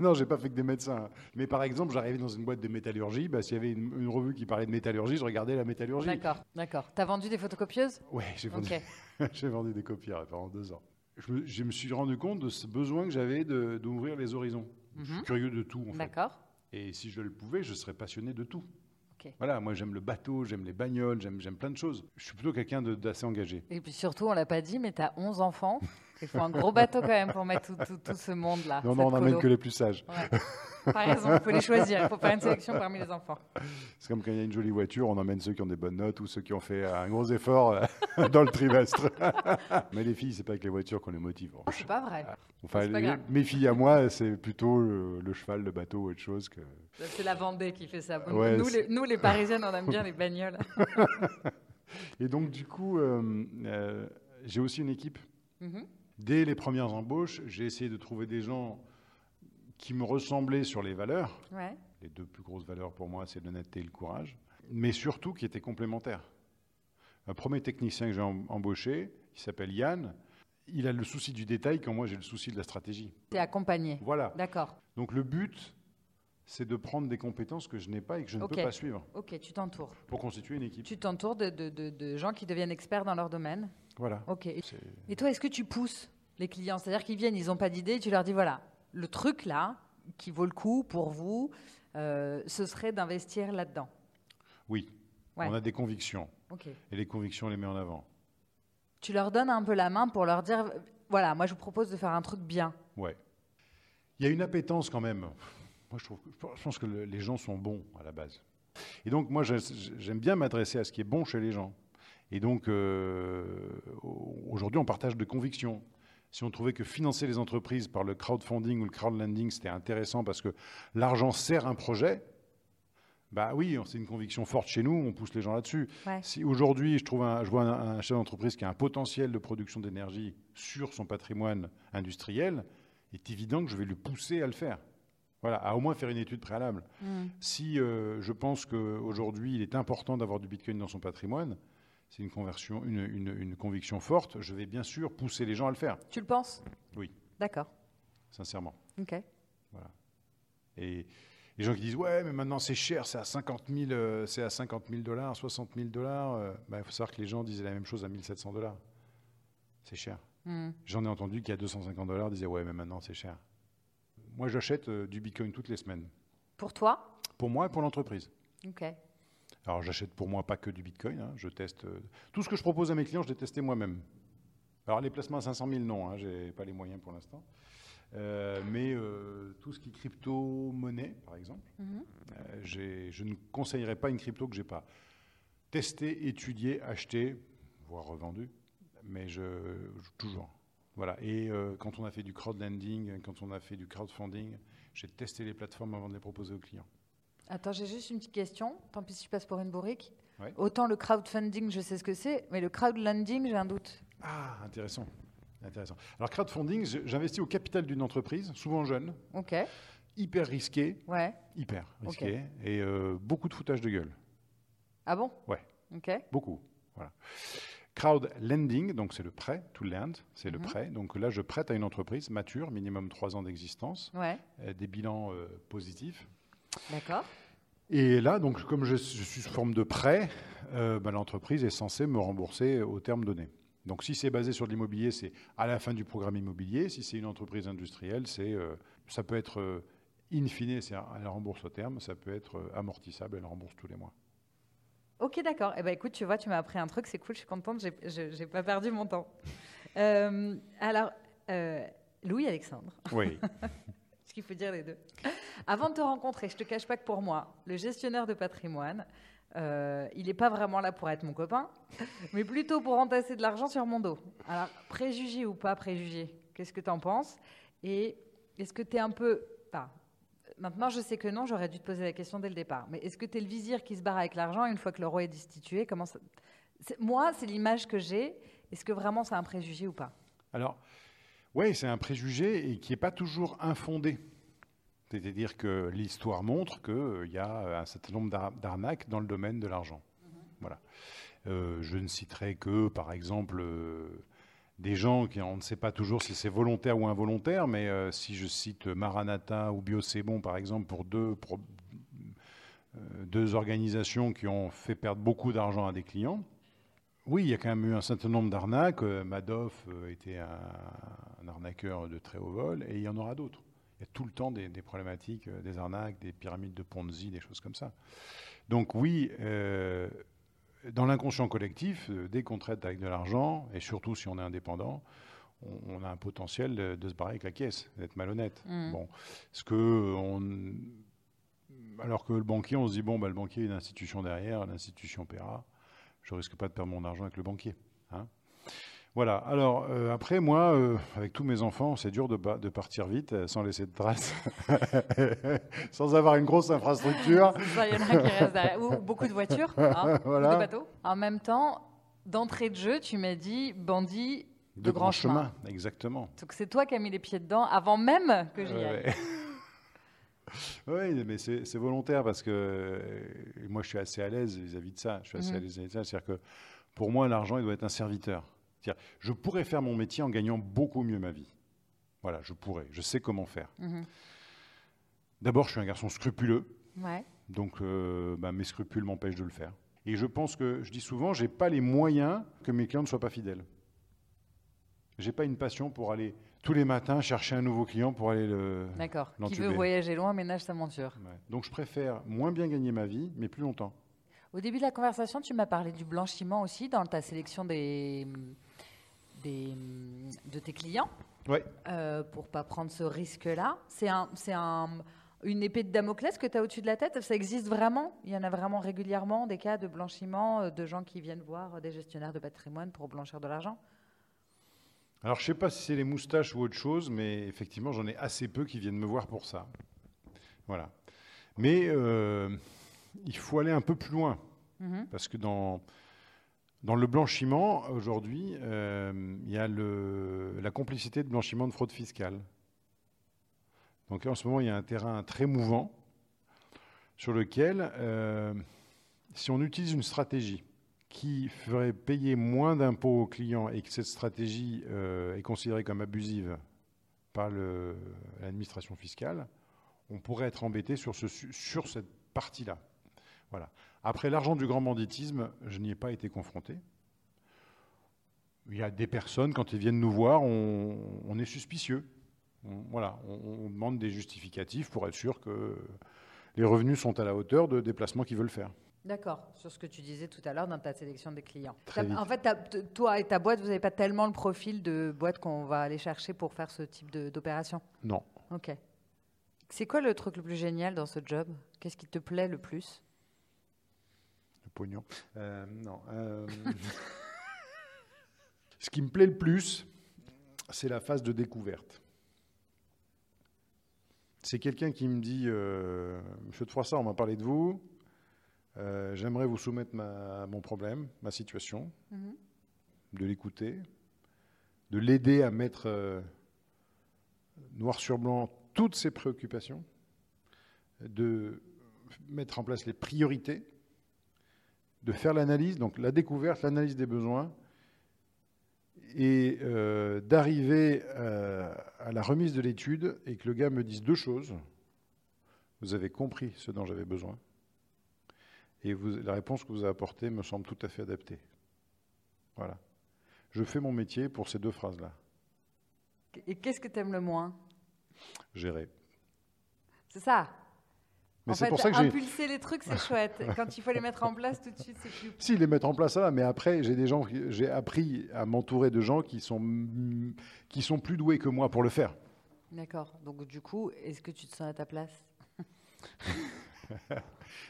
Non, j'ai pas fait que des médecins. Mais par exemple, j'arrivais dans une boîte de métallurgie. Bah, S'il y avait une, revue qui parlait de métallurgie, je regardais la métallurgie. D'accord, d'accord. T'as vendu des photocopieuses Oui, j'ai vendu, <laughs> vendu des copieurs pendant deux ans. Je me, suis rendu compte de ce besoin que j'avais d'ouvrir les horizons. Je suis mhm. curieux de tout. D'accord. Et si je le pouvais, je serais passionné de tout. Voilà, moi j'aime le bateau, j'aime les bagnoles, j'aime plein de choses. Je suis plutôt quelqu'un d'assez engagé. Et puis surtout, on l'a pas dit, mais tu as 11 enfants. <laughs> Il faut un gros bateau quand même pour mettre tout, ce monde-là. Non, non, on n'emmène que les plus sages. Par exemple, il faut les choisir. Il faut faire une sélection parmi les enfants. C'est comme quand il y a une jolie voiture, on emmène ceux qui ont des bonnes notes ou ceux qui ont fait un gros effort euh, <laughs> dans le trimestre. Mais les filles, c'est pas avec les voitures qu'on les motive. Oh, c'est pas vrai. Enfin, mes filles à moi, c'est plutôt le, cheval, le bateau, autre chose que. C'est la Vendée qui fait ça. nous, les, nous, les Parisiennes, on aime bien les bagnoles. <laughs> Et donc, du coup, euh, euh, j'ai aussi une équipe. Mm-hmm. Dès les premières embauches, j'ai essayé de trouver des gens qui me ressemblaient sur les valeurs. Les deux plus grosses valeurs pour moi, c'est l'honnêteté et le courage, mais surtout qui étaient complémentaires. Un premier technicien que j'ai embauché, il s'appelle Yann, il a le souci du détail quand moi j'ai le souci de la stratégie. Tu es accompagné. Voilà. D'accord. Donc le but, c'est de prendre des compétences que je n'ai pas et que je ne peux pas suivre. Ok, tu t'entoures. Pour constituer une équipe. Tu t'entoures de, de, gens qui deviennent experts dans leur domaine. Voilà. Ok. Et toi, est-ce que tu pousses les clients? C'est-à-dire qu'ils viennent, ils n'ont pas d'idée, tu leur dis voilà, le truc là, qui vaut le coup pour vous, euh, ce serait d'investir là-dedans Oui. On a des convictions. Et les convictions, on les met en avant. Tu leur donnes un peu la main pour leur dire voilà, moi je vous propose de faire un truc bien. Ouais. Il y a une appétence quand même. Moi, je, trouve, je pense que les gens sont bons à la base. Et donc, moi, j'aime bien m'adresser à ce qui est bon chez les gens. Et donc, euh, aujourd'hui, on partage de convictions. Si on trouvait que financer les entreprises par le crowdfunding ou le crowdlending, c'était intéressant parce que l'argent sert un projet, bah oui, c'est une conviction forte chez nous, on pousse les gens là-dessus. Si aujourd'hui, je, trouve je vois un, un chef d'entreprise qui a un potentiel de production d'énergie sur son patrimoine industriel, il est évident que je vais le pousser à le faire. Voilà, à au moins faire une étude préalable. Mm. Si euh, je pense qu'aujourd'hui, il est important d'avoir du Bitcoin dans son patrimoine, c'est une, conversion, une, conviction forte, je vais bien sûr pousser les gens à le faire. Tu le penses? Oui. D'accord. Sincèrement. OK. Voilà. Et les gens qui disent ouais mais maintenant c'est cher, c'est à 50 000, euh, c'est à 50 000 dollars, 60 000 dollars, euh, bah, il faut savoir que les gens disaient la même chose à 1700 dollars. C'est cher. Mm. J'en ai entendu qui à 250 dollars disaient ouais mais maintenant c'est cher. Moi, j'achète euh, du Bitcoin toutes les semaines. Pour toi? Pour moi et pour l'entreprise. OK. Alors, j'achète pour moi pas que du Bitcoin. Hein. Je teste euh, tout ce que je propose à mes clients, je l'ai testé moi-même. Alors, les placements à 500 000, non, hein, je n'ai pas les moyens pour l'instant. Euh, mais tout ce qui est crypto-monnaie, par exemple, mhm. je ne conseillerais pas une crypto que je n'ai pas testé, étudié, acheté, voire revendu, mais je, toujours. Voilà. Et euh, quand on a fait du crowdlending, quand on a fait du crowdfunding, j'ai testé les plateformes avant de les proposer aux clients. Attends, j'ai juste une petite question. Tant pis si je passe pour une bourrique. Autant le crowdfunding, je sais ce que c'est, mais le crowdlending, j'ai un doute. Ah, intéressant. Intéressant. Alors, crowdfunding, j'investis au capital d'une entreprise, souvent jeune. OK. Hyper risqué. Ouais. Hyper risqué. Et euh, beaucoup de foutage de gueule. Ah bon? Ouais. OK. Beaucoup. Voilà. Crowd lending, donc c'est le prêt, to lend, c'est le mhm. prêt. Donc là, je prête à une entreprise mature, minimum trois ans d'existence, ouais. Euh, des bilans euh, positifs. D'accord. Et là, donc, comme je, suis sous forme de prêt, euh, bah, l'entreprise est censée me rembourser au terme donné. Donc si c'est basé sur l'immobilier, c'est à la fin du programme immobilier. Si c'est une entreprise industrielle, c'est, ça peut être in fine, c'est elle rembourse au terme, ça peut être amortissable, elle rembourse tous les mois. Ok, d'accord. Eh ben, écoute, tu vois, tu m'as appris un truc, c'est cool, je suis contente, je n'ai pas perdu mon temps. Euh, alors, euh, Louis Alexandre. Oui. <laughs> Ce qu'il faut dire les deux? Avant de te rencontrer, je te cache pas que pour moi, le gestionnaire de patrimoine, euh, il n'est pas vraiment là pour être mon copain, mais plutôt pour entasser de l'argent sur mon dos. Alors, préjugé ou pas préjugé, qu'est-ce que tu en penses? Et est-ce que tu es un peu, Maintenant, je sais que non, j'aurais dû te poser la question dès le départ. Mais est-ce que tu es le vizir qui se barre avec l'argent une fois que le roi est destitué? Comment. Moi, c'est l'image que j'ai. Est-ce que vraiment c'est un préjugé ou pas? Alors, oui, c'est un préjugé et qui n'est pas toujours infondé. C'est-à-dire que l'histoire montre qu'il euh, y a un certain nombre d'arnaques dans le domaine de l'argent. Mhm. Voilà. Euh, je ne citerai que, par exemple, euh, des gens qui, on ne sait pas toujours si c'est volontaire ou involontaire, mais euh, si je cite Maranatha ou Biocébon, par exemple, pour deux, euh, deux organisations qui ont fait perdre beaucoup d'argent à des clients, oui, il y a quand même eu un certain nombre d'arnaques. Euh, Madoff était un, arnaqueur de très haut vol, et il y en aura d'autres. Y a tout le temps des, problématiques, des arnaques, des pyramides de Ponzi, des choses comme ça. Donc oui, dans l'inconscient collectif, euh, dès qu'on traite avec de l'argent, et surtout si on est indépendant, on, a un potentiel de, se barrer avec la caisse, d'être malhonnête. Mm. Bon, ce que alors que le banquier, on se dit bon, bah, le banquier est une institution derrière, l'institution paiera. Je risque pas de perdre mon argent avec le banquier. Hein voilà. Alors euh, après, moi, euh, avec tous mes enfants, c'est dur de, de, partir vite euh, sans laisser de traces, <laughs> sans avoir une grosse infrastructure. Il y en a qui restent derrière. Ou beaucoup de voitures, hein, <laughs> voilà. des bateaux. En même temps, d'entrée de jeu, tu m'as dit bandit de, grand, chemin. Exactement. Donc c'est toi qui as mis les pieds dedans avant même que j'y aille. oui, <laughs> mais c'est volontaire parce que moi, je suis assez à l'aise vis-à-vis de ça. Je suis assez mhm. à l'aise vis-à-vis de ça. C'est-à-dire que pour moi, l'argent, il doit être un serviteur je pourrais faire mon métier en gagnant beaucoup mieux ma vie. Voilà, je pourrais, je sais comment faire. Mhm. D'abord, je suis un garçon scrupuleux. Donc, euh, bah, mes scrupules m'empêchent de le faire. Et je pense que, je dis souvent, je n'ai pas les moyens que mes clients ne soient pas fidèles. Je n'ai pas une passion pour aller tous les matins chercher un nouveau client pour aller le. D'accord. Qui veut voyager loin ménage sa monture. Donc, je préfère moins bien gagner ma vie, mais plus longtemps. Au début de la conversation, tu m'as parlé du blanchiment aussi dans ta sélection des, de tes clients oui. euh, pour pas prendre ce risque-là. C'est un, un, une épée de Damoclès que tu as au-dessus de la tête? Ça existe vraiment? Il y en a vraiment régulièrement des cas de blanchiment, euh, de gens qui viennent voir des gestionnaires de patrimoine pour blanchir de l'argent? Alors, je ne sais pas si c'est les moustaches ou autre chose, mais effectivement, j'en ai assez peu qui viennent me voir pour ça. Voilà. Mais euh, il faut aller un peu plus loin. Mm-hmm. Parce que dans, dans le blanchiment, aujourd'hui, euh, il y a la complicité de blanchiment de fraude fiscale. Donc en ce moment, il y a un terrain très mouvant sur lequel, euh, si on utilise une stratégie qui ferait payer moins d'impôts aux clients et que cette stratégie euh, est considérée comme abusive par l'administration fiscale, on pourrait être embêté sur, sur cette partie-là. Voilà. Après, l'argent du grand banditisme, je n'y ai pas été confronté. Il y a des personnes, quand ils viennent nous voir, on, est suspicieux. On, voilà, on, demande des justificatifs pour être sûr que les revenus sont à la hauteur de déplacements qu'ils veulent faire. D'accord, sur ce que tu disais tout à l'heure dans ta sélection des clients. En fait, toi et ta boîte, vous n'avez pas tellement le profil de boîte qu'on va aller chercher pour faire ce type d'opération? Non. Ok. C'est quoi le truc le plus génial dans ce job? Qu'est-ce qui te plaît le plus? Pognon. Euh, non. Euh, <laughs> ce qui me plaît le plus, c'est la phase de découverte. C'est quelqu'un qui me dit euh, Monsieur de Froissart, on m'a parlé de vous. J'aimerais vous soumettre mon problème, ma situation, mhm. de l'écouter, de l'aider à mettre noir sur blanc toutes ses préoccupations, de mettre en place les priorités de faire l'analyse, donc la découverte, l'analyse des besoins, et euh, d'arriver euh, à la remise de l'étude et que le gars me dise deux choses. Vous avez compris ce dont j'avais besoin. Et la réponse que vous avez apportée me semble tout à fait adaptée. Voilà. Je fais mon métier pour ces deux phrases-là. Et qu'est-ce que tu aimes le moins? Gérer. C'est ça? Mais fait, pour ça que impulser les trucs, c'est chouette. Quand il faut les mettre en place tout de suite, c'est plus. Si, les mettre en place, ça va. Mais après, j'ai des gens, j'ai appris à m'entourer de gens qui sont, qui sont plus doués que moi pour le faire. D'accord. Donc, du coup, est-ce que tu te sens à ta place? <laughs>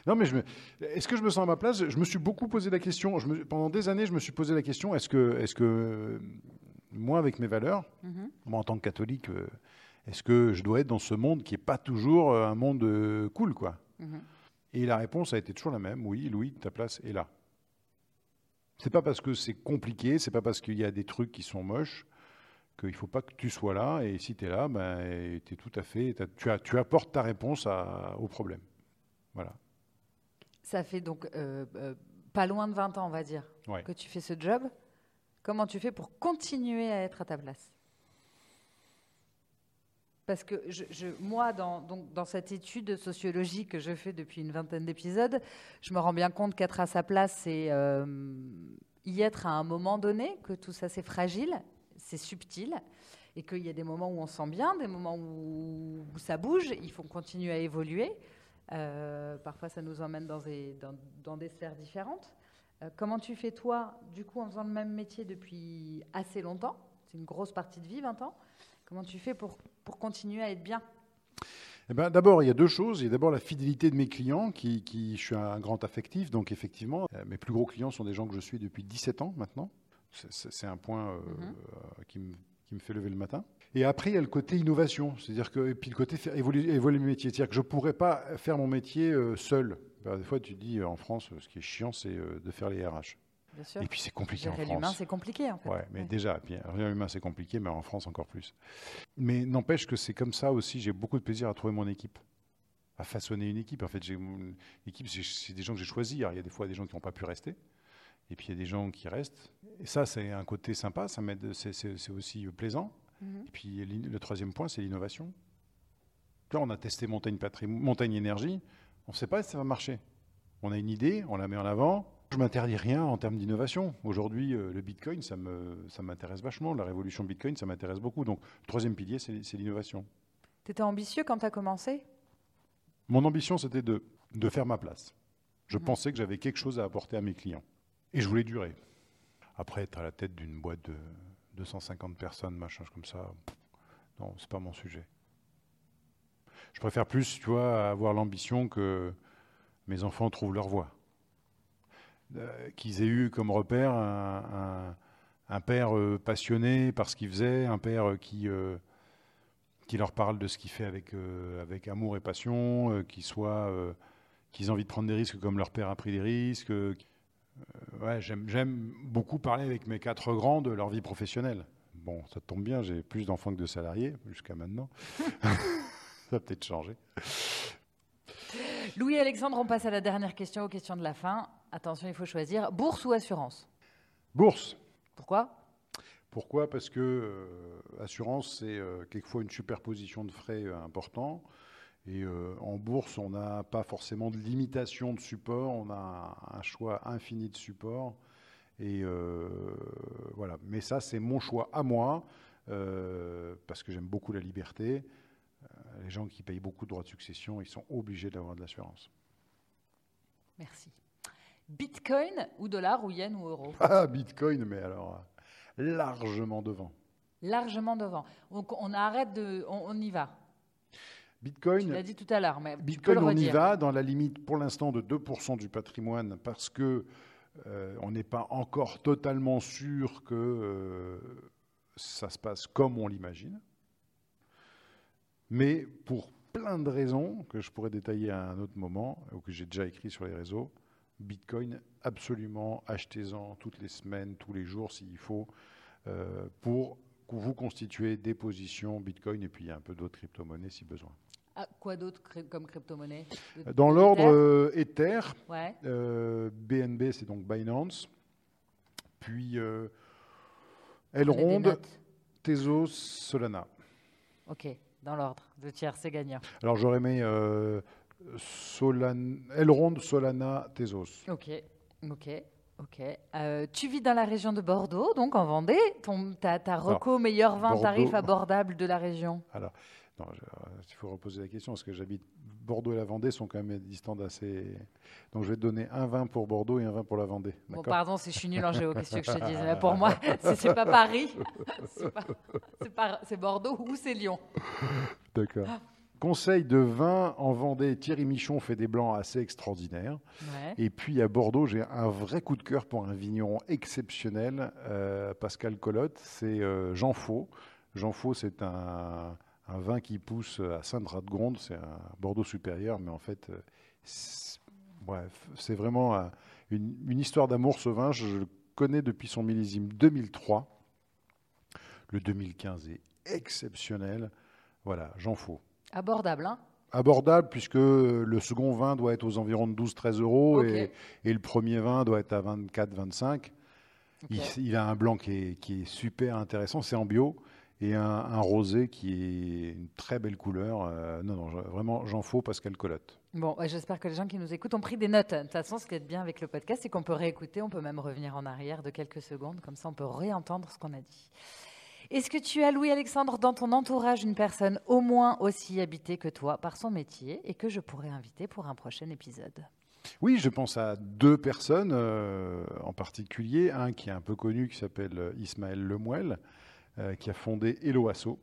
Non, mais je est-ce que je me sens à ma place? Je me suis beaucoup posé la question. Je me... Pendant des années, je me suis posé la question est-ce que, est-ce que moi, avec mes valeurs, mm-hmm. moi en tant que catholique, euh, est-ce que je dois être dans ce monde qui n'est pas toujours euh, un monde euh, cool, quoi mhm. Et la réponse a été toujours la même. Oui, Louis, ta place est là. C'est pas parce que c'est compliqué, c'est pas parce qu'il y a des trucs qui sont moches qu'il ne faut pas que tu sois là. Et si tu es là, ben, es tout à fait, tu, as, tu, apportes ta réponse au problème. Voilà. Ça fait donc euh, pas loin de 20 ans, on va dire, que tu fais ce job. Comment tu fais pour continuer à être à ta place? Parce que moi, dans, cette étude sociologique que je fais depuis une vingtaine d'épisodes, je me rends bien compte qu'être à sa place, c'est euh, y être à un moment donné, que tout ça c'est fragile, c'est subtil, et qu'il y a des moments où on sent bien, des moments où, ça bouge, il faut continuer à évoluer. Euh, parfois, ça nous emmène dans des, dans, des sphères différentes. Euh, comment tu fais, toi, du coup, en faisant le même métier depuis assez longtemps? C'est une grosse partie de vie, 20 ans. Comment tu fais pour, pour continuer à être bien? Eh ben, D'abord, il y a deux choses. Il y a d'abord la fidélité de mes clients, qui, qui, je suis un grand affectif, donc effectivement, euh, mes plus gros clients sont des gens que je suis depuis 17 ans maintenant. C'est un point euh, mhm. euh, qui, me, qui, me, fait lever le matin. Et après, il y a le côté innovation, c'est-à-dire que, et puis le côté faire évoluer, évoluer le métier. C'est-à-dire que je ne pourrais pas faire mon métier seul. Ben, des fois, tu dis en France, ce qui est chiant, c'est de faire les RH. Et puis c'est compliqué en France. l'humain, c'est compliqué en fait. Ouais, mais déjà, bien, l'humain, c'est compliqué, mais en France encore plus. Mais n'empêche que c'est comme ça aussi, j'ai beaucoup de plaisir à trouver mon équipe, à façonner une équipe. En fait, j'ai une équipe, c'est des gens que j'ai choisis. il y a des fois des gens qui n'ont pas pu rester, et puis il y a des gens qui restent. Et ça, c'est un côté sympa, ça m'aide, c'est aussi plaisant. Mhm. Et puis le troisième point, c'est l'innovation. Là, on a testé Montagne, Montagne Énergie, on ne sait pas si ça va marcher. On a une idée, on la met en avant, je m'interdis rien en termes d'innovation. Aujourd'hui, euh, le Bitcoin, ça, m'intéresse vachement. La révolution Bitcoin, ça m'intéresse beaucoup. Donc, le troisième pilier, c'est, l'innovation. Tu étais ambitieux quand tu as commencé? Mon ambition, c'était de, de faire ma place. Je mmh. pensais que j'avais quelque chose à apporter à mes clients. Et je voulais durer. Après, être à la tête d'une boîte de 250 personnes, machin comme ça, non, c'est pas mon sujet. Je préfère plus, tu vois, avoir l'ambition que mes enfants trouvent leur voie. Euh, qu'ils aient eu comme repère un, père euh, passionné par ce qu'il faisait, un père euh, qui, qui leur parle de ce qu'il fait avec, avec amour et passion, qu'ils soient, qu'ils aient envie de prendre des risques comme leur père a pris des risques. ouais, j'aime beaucoup parler avec mes quatre grands de leur vie professionnelle. Bon, ça tombe bien, j'ai plus d'enfants que de salariés jusqu'à maintenant. <laughs> ça va peut-être changer. Louis-Alexandre, on passe à la dernière question, aux questions de la fin. Attention, il faut choisir. Bourse ou assurance? Bourse. Pourquoi? Pourquoi? Parce que euh, assurance, c'est euh, quelquefois une superposition de frais euh, importants. Et en bourse, on n'a pas forcément de limitation de support, on a un choix infini de support. Et voilà. Mais ça, c'est mon choix à moi, parce que j'aime beaucoup la liberté. Les gens qui payent beaucoup de droits de succession, ils sont obligés d'avoir de l'assurance. Merci. Bitcoin ou dollar ou yen ou euro <laughs> Ah, Bitcoin, mais alors largement devant. Largement devant. Donc on arrête de, on, y va. Bitcoin. Tu l'as dit tout à l'heure, mais Bitcoin, on y va dans la limite pour l'instant de 2% du patrimoine parce que euh, on n'est pas encore totalement sûr que euh, ça se passe comme on l'imagine. Mais pour plein de raisons que je pourrais détailler à un autre moment ou que j'ai déjà écrit sur les réseaux, Bitcoin, absolument, achetez-en toutes les semaines, tous les jours s'il faut, euh, pour vous constituer des positions Bitcoin et puis il y a un peu d'autres crypto-monnaies si besoin. Ah, quoi d'autre comme crypto-monnaie? Dans l'ordre Ether, euh, BNB euh, c'est donc Binance, puis Elrond, Tezos, Solana. Ok, dans l'ordre, deux tiers c'est gagnant. Alors j'aurais mis Solana, Elrond, Solana, Tezos. Ok, ok. Ok. Euh, tu vis dans la région de Bordeaux, donc en Vendée. Tu as, ta reco meilleur vin tarif abordable de la région Alors, non, euh, il faut reposer la question, parce que j'habite Bordeaux et la Vendée sont quand même distants assez. Donc je vais te donner un vin pour Bordeaux et un vin pour la Vendée. Bon, pardon, si je suis nul en géo, qu'est-ce que je te dis? <laughs> Pour moi, c'est pas Paris, <laughs> c'est Bordeaux ou c'est Lyon. D'accord. Conseil de vin en Vendée, Thierry Michon fait des blancs assez extraordinaires. Et puis à Bordeaux, j'ai un vrai coup de cœur pour un vigneron exceptionnel, euh, Pascal Colotte, c'est euh, Jean Faux. Jean Faux, c'est un, vin qui pousse à Sainte-Radegonde, c'est un Bordeaux supérieur, mais en fait, euh, c'est vraiment une, une, histoire d'amour ce vin. Je le connais depuis son millésime 2003. Le 2015 est exceptionnel. Voilà, Jean Faux. Abordable, hein? Abordable, puisque le second vin doit être aux environs de 12-13 euros et, le premier vin doit être à 24-25. Il, a un blanc qui est, qui est super intéressant, c'est en bio, et un, rosé qui est une très belle couleur. Euh, non, non, vraiment, j'en faut Pascal Colotte. Bon, j'espère que les gens qui nous écoutent ont pris des notes. De toute façon, ce qui est bien avec le podcast, c'est qu'on peut réécouter, on peut même revenir en arrière de quelques secondes, comme ça on peut réentendre ce qu'on a dit. Est-ce que tu as, Louis-Alexandre, dans ton entourage une personne au moins aussi habitée que toi par son métier et que je pourrais inviter pour un prochain épisode? Oui, je pense à deux personnes euh, en particulier. Un qui est un peu connu, qui s'appelle Ismaël Lemouel, euh, qui a fondé Eloasso.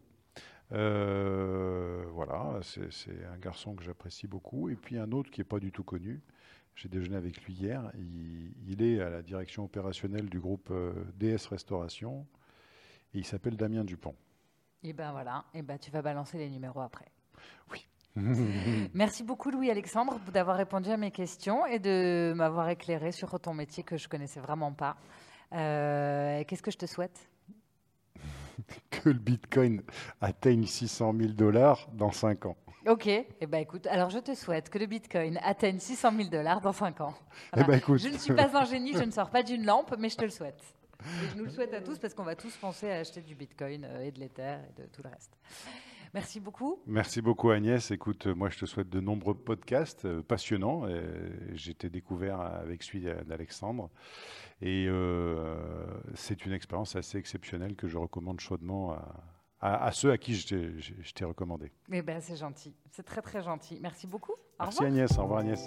Euh, voilà, c'est un garçon que j'apprécie beaucoup. Et puis un autre qui n'est pas du tout connu. J'ai déjeuné avec lui hier. Il, est à la direction opérationnelle du groupe DS Restauration. Et il s'appelle Damien Dupont. Et ben voilà, et ben tu vas balancer les numéros après. Oui. <laughs> Merci beaucoup Louis-Alexandre d'avoir répondu à mes questions et de m'avoir éclairé sur ton métier que je connaissais vraiment pas. Euh, qu'est-ce que je te souhaite? <laughs> Que le Bitcoin atteigne 600 000 dollars dans 5 ans. Ok, eh ben écoute, alors je te souhaite que le Bitcoin atteigne 600 000 dollars dans 5 ans. Eh ben, écoute. Je ne suis pas un génie, je ne sors pas d'une lampe, mais je te le souhaite. Et je nous le souhaite à tous parce qu'on va tous penser à acheter du Bitcoin euh, et de l'Ether et de tout le reste. Merci beaucoup. Merci beaucoup Agnès. Écoute, moi je te souhaite de nombreux podcasts euh, passionnants. J'ai été découvert avec celui d'Alexandre. Et euh, c'est une expérience assez exceptionnelle que je recommande chaudement à, ceux à qui je t'ai recommandé. Eh ben, c'est gentil. C'est très très gentil. Merci beaucoup. Merci Agnès. Au revoir Agnès.